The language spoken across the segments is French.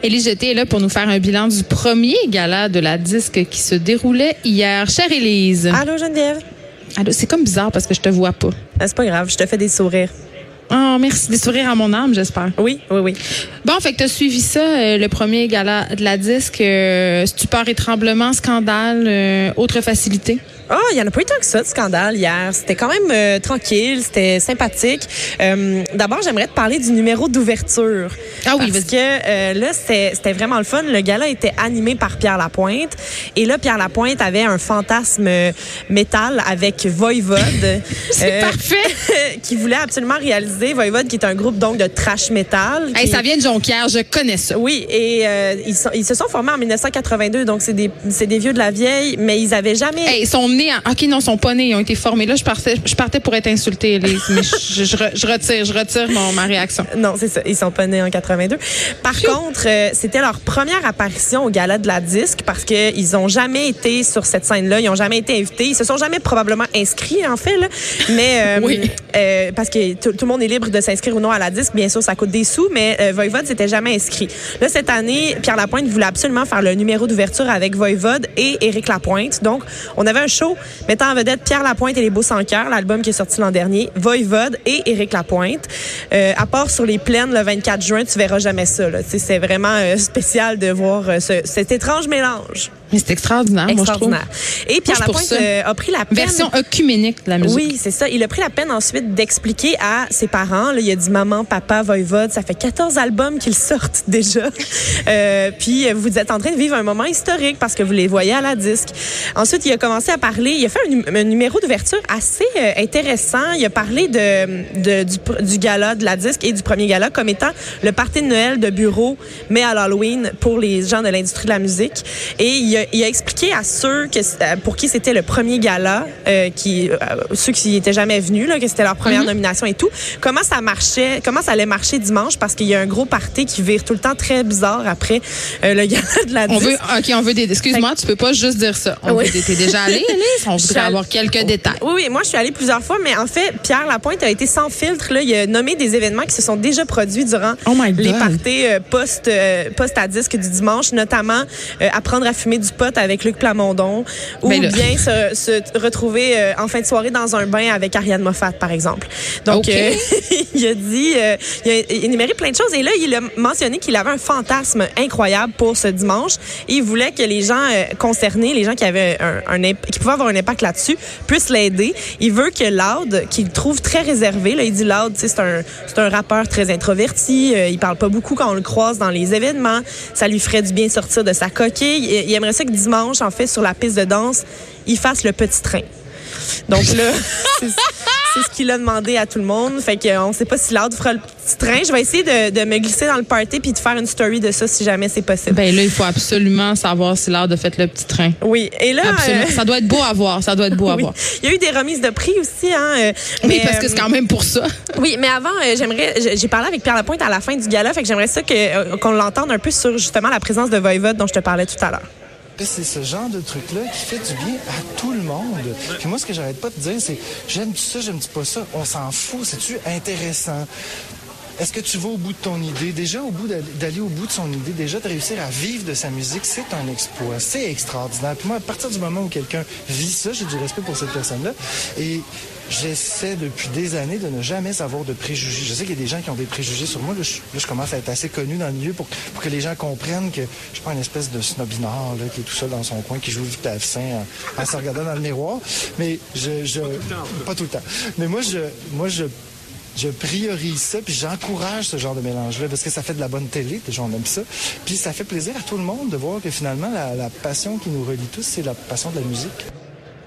Élie Jeté est là pour nous faire un bilan du premier gala de la disque qui se déroulait hier. Chère Élise. Allô Geneviève? Allô, c'est comme bizarre parce que je te vois pas. Ah, c'est pas grave, je te fais des sourires. Oh, merci. Des sourires à mon âme, j'espère. Oui, oui, oui. Bon, fait que t'as suivi ça, euh, le premier gala de la disque, euh, stupeur et tremblement, scandale, euh, autre facilité? Oh, il y en a pas eu tant que ça de scandale hier. C'était quand même euh, tranquille, c'était sympathique. Euh, D'abord, j'aimerais te parler du numéro d'ouverture. Ah oui, parce que euh, là, c'était vraiment le fun. Le gala était animé par Pierre Lapointe. Et là, Pierre Lapointe avait un fantasme euh, métal avec Voivode. C'est parfait. qui voulait absolument réaliser Voivode, qui est un groupe donc de trash metal. Hey, qui- ça vient de Jonquière, je connais ça. Oui, et euh, ils, sont- ils se sont formés en 1982, donc c'est des, des vieux de la vieille, mais ils avaient jamais. Hey, nés en... OK, non, ils sont pas nés, ils ont été formés. Là, je partais, je partais pour être insultée, Élise, mais je, je re- je retire, je retire mon, ma réaction. Non, c'est ça. Ils sont pas nés en 82. Par contre, euh, c'était leur première apparition au gala de la disque parce que ils ont jamais été sur cette scène-là. Ils ont jamais été invités. Ils se sont jamais probablement inscrits, en fait, là. Mais, euh, Oui. euh, parce que tout, le monde est libre de s'inscrire ou non à la disque. Bien sûr, ça coûte des sous, mais Voivode s'était jamais inscrit. Là, cette année, Pierre Lapointe voulait absolument faire le numéro d'ouverture avec Voivode et Éric Lapointe. Donc, on avait un show mettant en vedette Pierre Lapointe et les Beaux sans cœur, l'album qui est sorti l'an dernier, Voivode et Éric Lapointe. Euh, à part sur les plaines le 24 juin, tu verras jamais ça. C'est vraiment euh, spécial de voir euh, ce- cet étrange mélange. Mais c'est extraordinaire, moi, je trouve. Extraordinaire. Et Pierre Lapointe euh, a pris la peine... Version œcuménique de la musique. Oui, c'est ça. Il a pris la peine ensuite d'expliquer à ses parents. Là, il a dit maman, papa, voivode. Ça fait 14 albums qu'ils sortent déjà. Euh, puis euh, vous êtes en train de vivre un moment historique parce que vous les voyez à la disque. Ensuite, il a commencé à parler. Il a fait un, num- un numéro d'ouverture assez intéressant. Il a parlé de, de- du, du gala de la disque et du premier gala comme étant le party de Noël de bureau, mais à l'Halloween pour les gens de l'industrie de la musique. Et il a, il a expliqué à ceux que, pour qui c'était le premier gala, euh, qui, euh, ceux qui n'y étaient jamais venus, là, que c'était leur première nomination et tout, comment ça marchait, comment ça allait marcher dimanche parce qu'il y a un gros party qui vire tout le temps très bizarre après euh, le gala de la On veut, OK, on veut des. Excuse-moi, tu peux pas juste dire ça. On Oui. veut des- déjà allé? On voudrait allée- avoir quelques détails. Oui, oui, moi je suis allée plusieurs fois, mais en fait, Pierre Lapointe a été sans filtre. Là. Il a nommé des événements qui se sont déjà produits durant Oh les parties euh, post, euh, post à disque du dimanche, notamment apprendre à fumer du pot avec Luc Plamondon ou Ben bien se, se retrouver euh, en fin de soirée dans un bain avec Ariane Moffat, par exemple. Donc, euh, il a dit, euh, il a énuméré plein de choses et là, il a mentionné qu'il avait un fantasme incroyable pour ce dimanche et il voulait que les gens concernés, les gens qui avaient un, qui pouvaient avoir un impact là-dessus, puissent l'aider. Il veut que Loud, qu'il trouve très réservé, là, il dit Loud, c'est un, un rappeur très introverti, euh, il parle pas beaucoup quand on le croise dans les événements, ça lui ferait du bien sortir de sa coquille. Il, il aimerait que dimanche, en fait, sur la piste de danse, il fasse le petit train. Donc là, c'est ce qu'il a demandé à tout le monde. Fait qu'on sait pas si Loud fera le petit train. Je vais essayer de, de me glisser dans le party puis de faire une story de ça si jamais c'est possible. Ben là, il faut absolument savoir si l'heure de fait le petit train. oui. Et là, Absolument. euh, Ça doit être beau à voir. Ça doit être beau à oui. voir. il y a eu des remises de prix aussi. Hein, euh, Oui, mais, parce que euh, c'est quand même pour ça. Oui, mais avant, euh, j'aimerais. j'ai- parlé avec Pierre Lapointe à la fin du gala, fait que j'aimerais ça que, euh, qu'on l'entende un peu sur justement la présence de Voivode dont je te parlais tout à l'heure. C'est ce genre de truc-là qui fait du bien à tout le monde. Puis moi, ce que j'arrête pas de dire, c'est j'aime-tu ça, j'aime-tu pas ça? On s'en fout, c'est-tu intéressant? Est-ce que tu vas au bout de ton idée? Déjà, au bout d'aller- au bout de son idée, déjà de réussir à vivre de sa musique, c'est un exploit. C'est extraordinaire. Puis moi, à partir du moment où quelqu'un vit ça, j'ai du respect pour cette personne-là. Et j'essaie depuis des années de ne jamais avoir de préjugés. Je sais qu'il y a des gens qui ont des préjugés sur moi. Là, je, là, je commence à être assez connu dans le milieu pour, pour que les gens comprennent que je suis pas une espèce de snobinard là, qui est tout seul dans son coin, qui joue le clavecin en, en se regardant dans le miroir. Mais je... je pas tout le temps. Mais moi, je... Moi, je je priorise ça, puis j'encourage ce genre de mélange-là, parce que ça fait de la bonne télé, déjà on aime ça. Puis ça fait plaisir à tout le monde de voir que finalement, la, la passion qui nous relie tous, c'est la passion de la musique.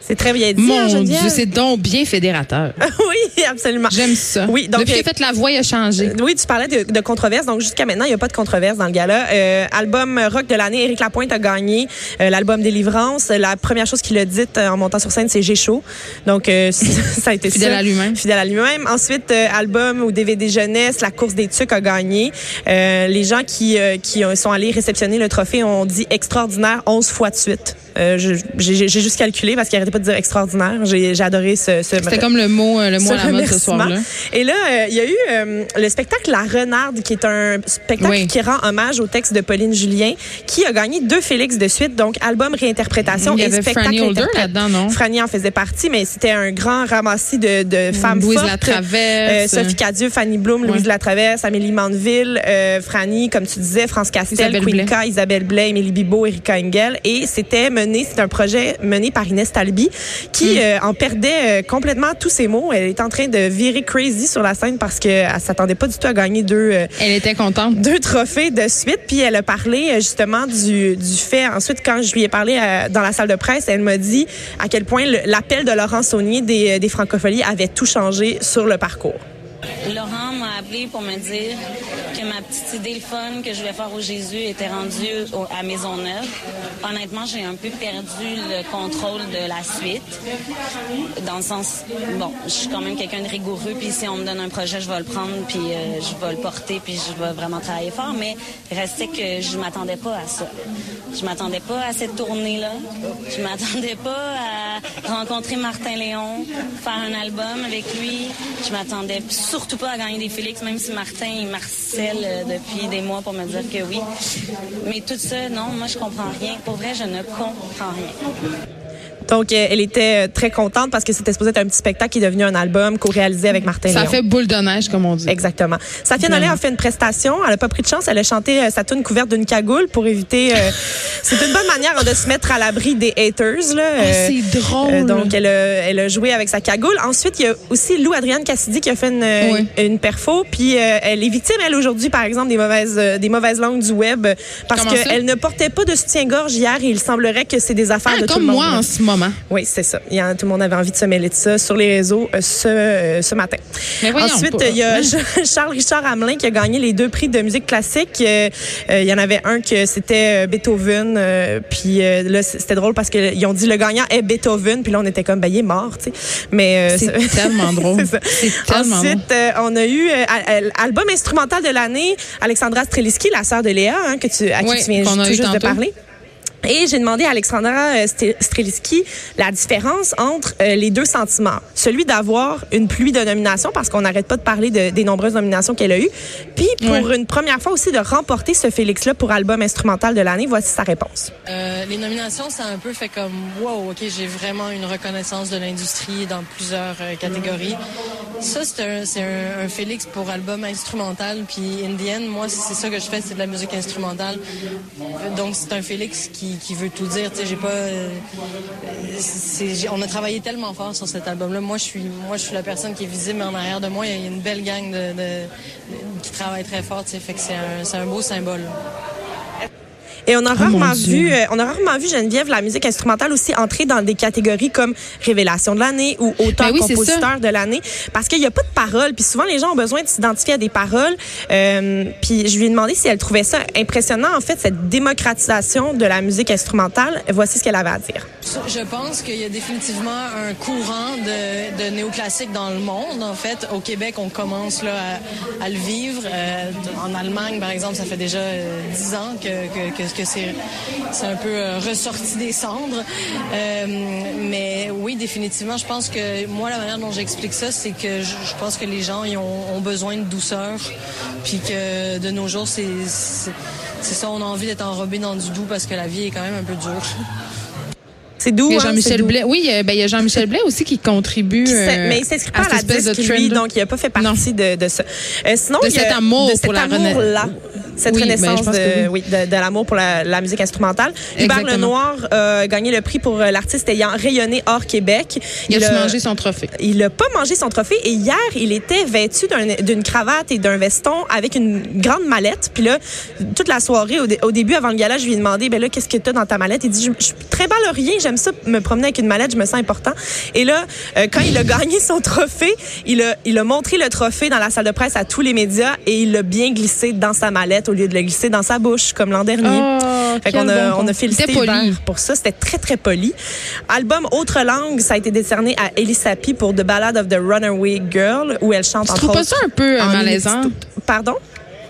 C'est très bien dit, hein, Mon Geneviève? Dieu, c'est donc bien fédérateur. oui, absolument. J'aime ça. Oui, donc, Depuis euh, fait la voix, a changé. Oui, tu parlais de, de controverse. Donc, jusqu'à maintenant, il n'y a pas de controverse dans le gala. Euh, album rock de l'année, Éric Lapointe a gagné euh, l'album Délivrance. La première chose qu'il a dite euh, en montant sur scène, c'est J'ai chaud. Donc, euh, ça a été Fidèle ça. à lui-même. Fidèle à lui-même. Ensuite, euh, album ou DVD jeunesse, La course des tucs a gagné. Euh, les gens qui, euh, qui ont- sont allés réceptionner le trophée ont dit extraordinaire 11 fois de suite. Euh, J'ai juste calculé parce qu'il arrêtait pas de dire extraordinaire. J'ai adoré ce, ce C'était comme le mot, euh, le mot à la mode ce remerciement. soir-là. Et là, euh, il y a eu euh, le spectacle La Renarde, qui est un spectacle Oui. qui rend hommage au texte de Pauline Julien, qui a gagné deux Félix de suite, donc album réinterprétation Il y et avait spectacle Franny Holder là-dedans, non? Franny en faisait partie, mais c'était un grand ramassis de, de femmes Louise fortes. Latraverse. Euh, Sophie Cadieux, Fanny Bloom, Louise Ouais. Latraverse, Amélie Mandeville, euh, Franny, comme tu disais, France Castel, Isabelle Queen Blais. Isabelle Blais, Émilie Bibo, Erika Engel. Et c'était mené, c'est un projet mené par Inès Talbi qui Mm. euh, en perdait euh, complètement tous ses mots. Elle est en train de virer crazy sur la scène parce qu'elle s'attendait pas du tout à gagner deux, euh, Elle était contente. deux trophées de suite. Puis elle a parlé justement du, du fait. Ensuite, quand je lui ai parlé dans la salle de presse, elle m'a dit à quel point l'appel de Laurent Saunier des, des francopholies avait tout changé sur le parcours. Laurent m'a appelé pour me dire que ma petite idée le fun que je voulais faire au Jésus était rendue au- à Maisonneuve. Honnêtement, j'ai un peu perdu le contrôle de la suite. Dans le sens, bon, je suis quand même quelqu'un de rigoureux, puis si on me donne un projet, je vais le prendre, puis euh, je vais le porter, puis je vais vraiment travailler fort. Mais restait que je m'attendais pas à ça. Je m'attendais pas à cette tournée-là. Je m'attendais pas à rencontrer Martin Léon, faire un album avec lui. Je m'attendais pas à gagner des Félix, même si Martin il marcelle euh, depuis des mois pour me dire que oui. Mais tout ça, non, moi je comprends rien. Pour vrai, je ne comprends rien. Donc, euh, elle était euh, très contente parce que c'était supposé être un petit spectacle qui est devenu un album co-réalisé avec Martin Ça Léon. fait boule de neige, comme on dit. Exactement. Safia Nollet a fait une prestation. Elle a pas pris de chance. Elle a chanté euh, sa tune couverte d'une cagoule pour éviter. euh, c'est une bonne manière hein, de se mettre à l'abri des haters. Là. Ah, c'est drôle. euh, donc, elle a, elle a joué avec sa cagoule. Ensuite, il y a aussi Lou Adrienne Cassidy qui a fait une, Oui. une perfo. Puis, euh, elle est victime, elle, aujourd'hui, par exemple, des mauvaises, des mauvaises langues du web parce qu'elle ne portait pas de soutien-gorge hier et il semblerait que c'est des affaires Ah, de tout comme le monde. moi en ce moment. Oui, c'est ça. Il y a, tout le monde avait envie de se mêler de ça sur les réseaux euh, ce, euh, ce matin. Mais voyons Ensuite, il y a? Charles Richard Hamelin qui a gagné les deux prix de musique classique. Euh, il y en avait un que c'était Beethoven. puis là, c'était drôle parce qu'ils ont dit le gagnant est Beethoven. Puis là, on était comme, ben, il est mort, tu sais. Mais C'est tellement drôle. c'est tellement Ensuite, on a eu al- album instrumental de l'année, Alexandra Streliski, la sœur de Léa, hein, que tu, à qui tu viens eu juste de parler. Et j'ai demandé à Alexandra euh, Streliski la différence entre euh, les deux sentiments. Celui d'avoir une pluie de nominations, parce qu'on n'arrête pas de parler de- des nombreuses nominations qu'elle a eues. Puis pour Ouais. une première fois aussi de remporter ce Félix-là pour album instrumental de l'année. Voici sa réponse. Euh, les nominations, ça a un peu fait comme wow, ok, j'ai vraiment une reconnaissance de l'industrie dans plusieurs euh, catégories. Ça, c'est un, c'est un, un Félix pour album instrumental, puis Indienne, moi, c'est ça que je fais, c'est de la musique instrumentale. Donc, c'est un Félix qui, qui veut tout dire. J'ai pas. euh, on a travaillé tellement fort sur cet album-là. Moi, je suis, moi, je suis la personne qui est visible, mais en arrière de moi, il y a une belle gang qui travaille très fort. Fait que c'est un beau symbole. Et on a Oh, rarement vu, euh, on a rarement vu Geneviève la musique instrumentale aussi entrer dans des catégories comme révélation de l'année ou auteur Ben oui, c'est compositeur de l'année. Parce qu'il n'y a pas de paroles puis souvent les gens ont besoin de s'identifier à des paroles. Euh, puis je lui ai demandé si elle trouvait ça impressionnant en fait cette démocratisation de la musique instrumentale. Voici ce qu'elle avait à dire. Je pense qu'il y a définitivement un courant de, de néoclassique dans le monde. En fait, au Québec, on commence là, à, à le vivre. Euh, en Allemagne, par exemple, ça fait déjà euh, dix ans que, que, que, que c'est, c'est un peu euh, ressorti des cendres. Euh, mais oui, définitivement, je pense que moi, la manière dont j'explique ça, c'est que je, je pense que les gens ils ont, ont besoin de douceur. Puis que de nos jours, c'est, ça, on a envie d'être enrobé dans du doux parce que la vie est quand même un peu dure. c'est doux hein, Jean-Michel. Blais. Oui, il y a- ben, il y a Jean-Michel Blais aussi qui contribue. Qui euh, mais il s'inscrit pas à, cette la espèce de disque, lui, donc il n'a pas fait partie de, de ça. Euh, sinon, De il y a- cet amour de cet pour la amour-là. Cette Oui, ben, renaissance de, oui, de, de l'amour pour la, la musique instrumentale. Hubert. Lenoir euh, a gagné le prix pour euh, l'artiste ayant rayonné hors Québec. Il a a- mangé son trophée. il a pas mangé son trophée et hier, il était vêtu d'un- d'une cravate et d'un veston avec une grande mallette. Puis là, toute la soirée, au, dé- au début, avant le gala, je lui ai demandé, ben là, qu'est-ce que tu as dans ta mallette? Il dit, je, je suis très valorié, j'aime ça, me promener avec une mallette, je me sens important. Et là, euh, quand il a gagné son trophée, il a, il a montré le trophée dans la salle de presse à tous les médias et il l'a bien glissé dans sa mallette au lieu de le glisser dans sa bouche, comme l'an dernier. Oh, Fait qu'on a, bon on a félicité. Hubert pour ça. C'était très, très poli. Album Autre langue, ça a été décerné à Ellie Sapi pour The Ballad of the Runaway Girl, où elle chante Tu entre trouves pas ça un peu euh, en malaisant? Pardon?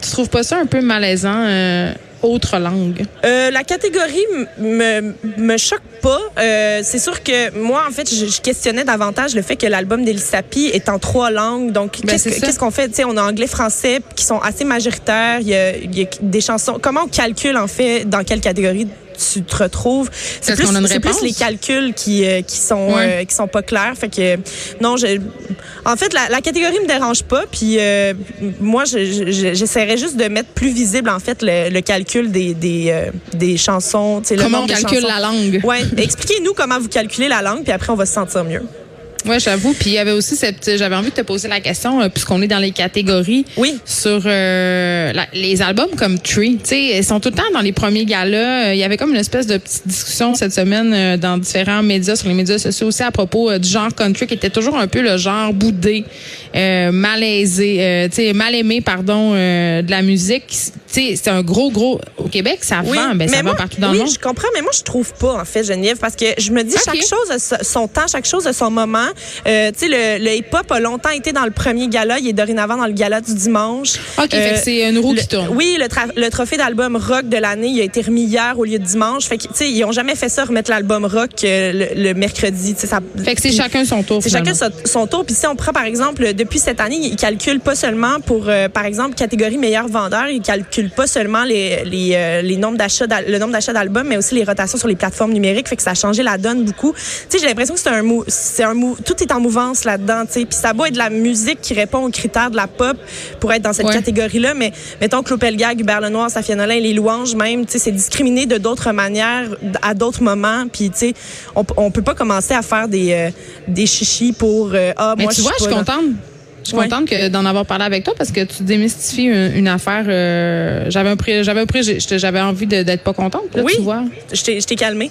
Tu trouves pas ça un peu malaisant, euh, autre langue? Euh, la catégorie me, me choque pas. Euh, c'est sûr que moi, en fait, je, je questionnais davantage le fait que l'album d'Elie Sapi est en trois langues. Donc, Ben, qu'est-ce qu'on fait? On a anglais-français qui sont assez majoritaires. Il y, a, il y a des chansons. Comment on calcule, en fait, dans quelle catégorie tu te retrouves? C'est plus, les calculs qui, euh, qui sont Ouais. euh, qui sont pas clairs. Fait que non, je, en fait, la, la catégorie me dérange pas. Puis euh, moi, je- je- j'essaierais juste de mettre plus visible en fait le, le calcul des des, euh, des chansons. le Comment on calcule chansons. la langue? Ouais, expliquez-nous comment vous calculez la langue, puis après on va se sentir mieux. Ouais, j'avoue. Puis il y avait aussi cette. J'avais envie de te poser la question, euh, puisqu'on est dans les catégories. Oui. Sur euh, la- les albums comme Tree, tu sais, ils sont tout le temps dans les premiers galas. Euh, Il y avait comme une espèce de petite discussion cette semaine euh, dans différents médias, sur les médias sociaux aussi à propos du genre country, qui était toujours un peu le genre boudé, euh, malaisé, euh, tu sais, mal aimé, pardon, euh, de la musique. Tu sais, c'est un gros, gros. Au Québec, ça Oui, vend, ben, ça moi, va partout dans oui, le monde. je comprends, mais moi je trouve pas en fait Geneviève parce que je me dis chaque chose a so- son temps, chaque chose a son moment. Euh, tu sais le, le hip-hop a longtemps été dans le premier gala, il est dorénavant dans le gala du dimanche. OK, fait que c'est une roue le- qui tourne. Oui, le, trophée d'album rock de l'année, il a été remis hier au lieu de dimanche. Fait que tu sais, ils ont jamais fait ça remettre l'album rock euh, le, le mercredi, ça Fait que c'est chacun son tour. c'est chacun son, son tour. Puis si on prend, par exemple, depuis cette année, ils calculent pas seulement pour, euh, par exemple, catégorie meilleur vendeur, ils calculent pas seulement les, les, euh, les nombres d'achats, le nombre d'achats d'albums, mais aussi les rotations sur les plateformes numériques. Fait que ça a changé la donne beaucoup. Tu sais, j'ai l'impression que c'est un mou, c'est un mou, tout est en mouvance là-dedans, tu sais. Puis ça doit être de la musique qui répond aux critères de la pop pour être dans cette Ouais. catégorie-là. Mais mettons que Gag, Hubert Lenoir, Safia Nolin, les louanges même, tu sais, c'est discriminé de d'autres manières à d'autres moments. Puis tu sais, on, on peut pas commencer à faire des, euh, des chichis pour euh, ah Mais moi tu vois, je suis dans- contente. Je suis Ouais. contente que d'en avoir parlé avec toi parce que tu démystifies une, une affaire. euh, j'avais un pré, j'avais un j'étais- j'avais envie de- d'être pas contente. Là, Oui. tu vois, Je t'ai je t'ai calmé.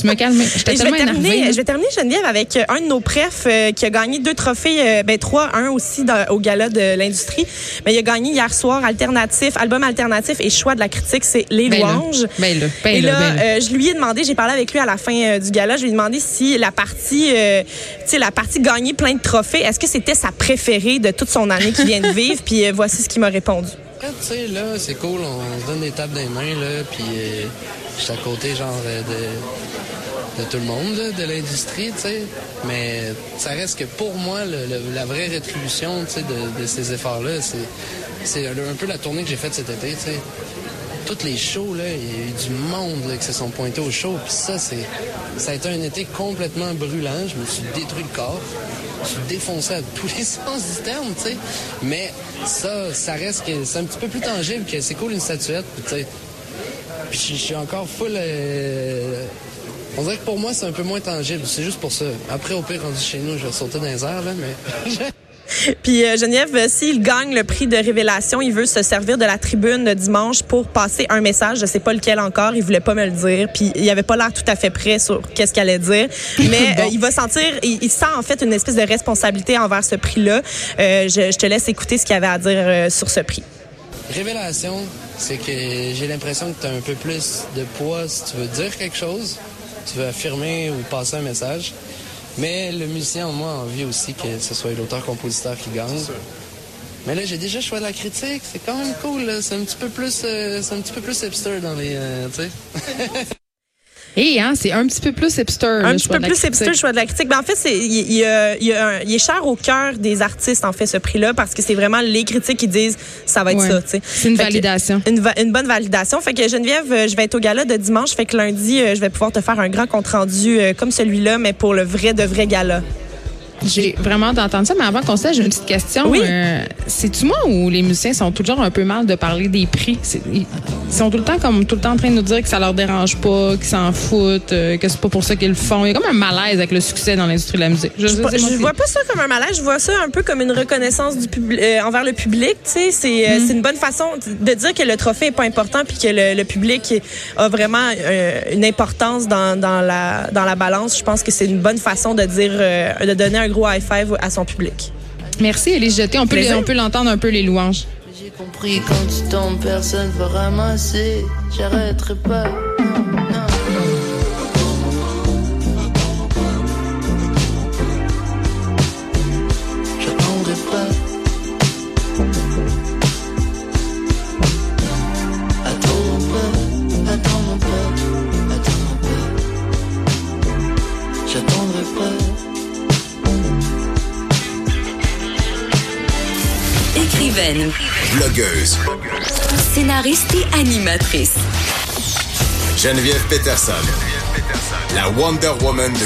tu me calmes. Je vais terminer, je vais terminer Geneviève avec un de nos prefs euh, qui a gagné deux trophées, euh, ben trois, un aussi dans- au gala de l'industrie. Mais il a gagné hier soir alternatif, album alternatif et choix de la critique, c'est Les Ben. Louanges. Ben là, ben et là, ben là. euh, je lui ai demandé, j'ai parlé avec lui à la fin du gala, je lui ai demandé si la partie, tu sais, la partie gagner plein de trophées, est-ce que c'était sa préférée? De toute son année qui vient de vivre? Puis euh, voici ce qu'il m'a répondu. Tu sais, là, c'est cool, on se donne des tapes les mains, là, puis euh, je suis à côté, genre, euh, de, tout le monde, de l'industrie, tu sais. Mais ça reste que pour moi, la vraie rétribution, tu sais, de, ces efforts-là, c'est, un, peu la tournée que j'ai faite cet été, tu sais. Toutes les shows, là, il y a eu du monde là, qui se sont pointés au show. Puis ça, c'est, ça a été un été complètement brûlant. Je me suis détruit le corps. Suis défoncé à tous les sens du terme, tu sais. Mais ça, ça reste que c'est un petit peu plus tangible que c'est cool une statuette, tu sais. Puis je suis encore full. euh, On dirait que pour moi, c'est un peu moins tangible. C'est juste pour ça. Après, au pire, rendu chez nous, je vais sauter dans les airs, là, mais. Puis euh, Geneviève, euh, s'il gagne le prix de révélation, il veut se servir de la tribune de dimanche pour passer un message. Je sais pas lequel encore. Il voulait pas me le dire. Puis il avait pas l'air tout à fait prêt sur qu'est-ce qu'il allait dire. Mais euh, il va sentir, il, il sent en fait une espèce de responsabilité envers ce prix-là. Euh, je, je te laisse écouter ce qu'il avait à dire euh, sur ce prix. Révélation, c'est que j'ai l'impression que tu as un peu plus de poids si tu veux dire quelque chose, tu veux affirmer ou passer un message. Mais le musicien en moi a envie aussi que ce soit l'auteur-compositeur qui gagne. Mais là, j'ai déjà choisi la critique, c'est quand même cool. C'est un petit peu plus, euh, c'est un petit peu plus hipster dans les, euh, tu sais. Et hein, c'est un petit peu plus hipster. Un petit peu plus hipster, le choix de la critique. Ben, en fait, c'est, il, il, euh, il, il est cher au cœur des artistes, en fait, ce prix-là, parce que c'est vraiment les critiques qui disent ça va être Ouais. ça. C'est une Fait que- validation. Une, va- une bonne validation. Fait que Geneviève, euh, je vais être au gala de dimanche. Fait que lundi, euh, je vais pouvoir te faire un grand compte rendu comme celui-là, mais pour le vrai de vrai gala. J'ai vraiment d'entendre ça, mais avant qu'on se laisse, j'ai une petite question. Oui. Euh, C'est-tu moi où les musiciens sont toujours un peu mal de parler des prix? Ils sont tout le temps comme tout le temps en train de nous dire que ça leur dérange pas, qu'ils s'en foutent, euh, que c'est pas pour ça qu'ils le font. Il y a comme un malaise avec le succès dans l'industrie de la musique. Je, Je, pas- vois pas ça comme un malaise, je vois ça un peu comme une reconnaissance du public envers le public. C'est euh, c'est une bonne façon de dire que le trophée est pas important puis que le, le public a vraiment euh, une importance dans, dans la dans la balance. Je pense que c'est une bonne façon de dire euh, de donner un gros high five à son public. Merci, Élise Jeté. On peut, les- Plaisir. on peut l'entendre un peu, les louanges. J'ai compris quand tu tombes, personne va ramasser. J'arrêterai pas. Scénariste et animatrice. Geneviève Peterson. La Wonder Woman de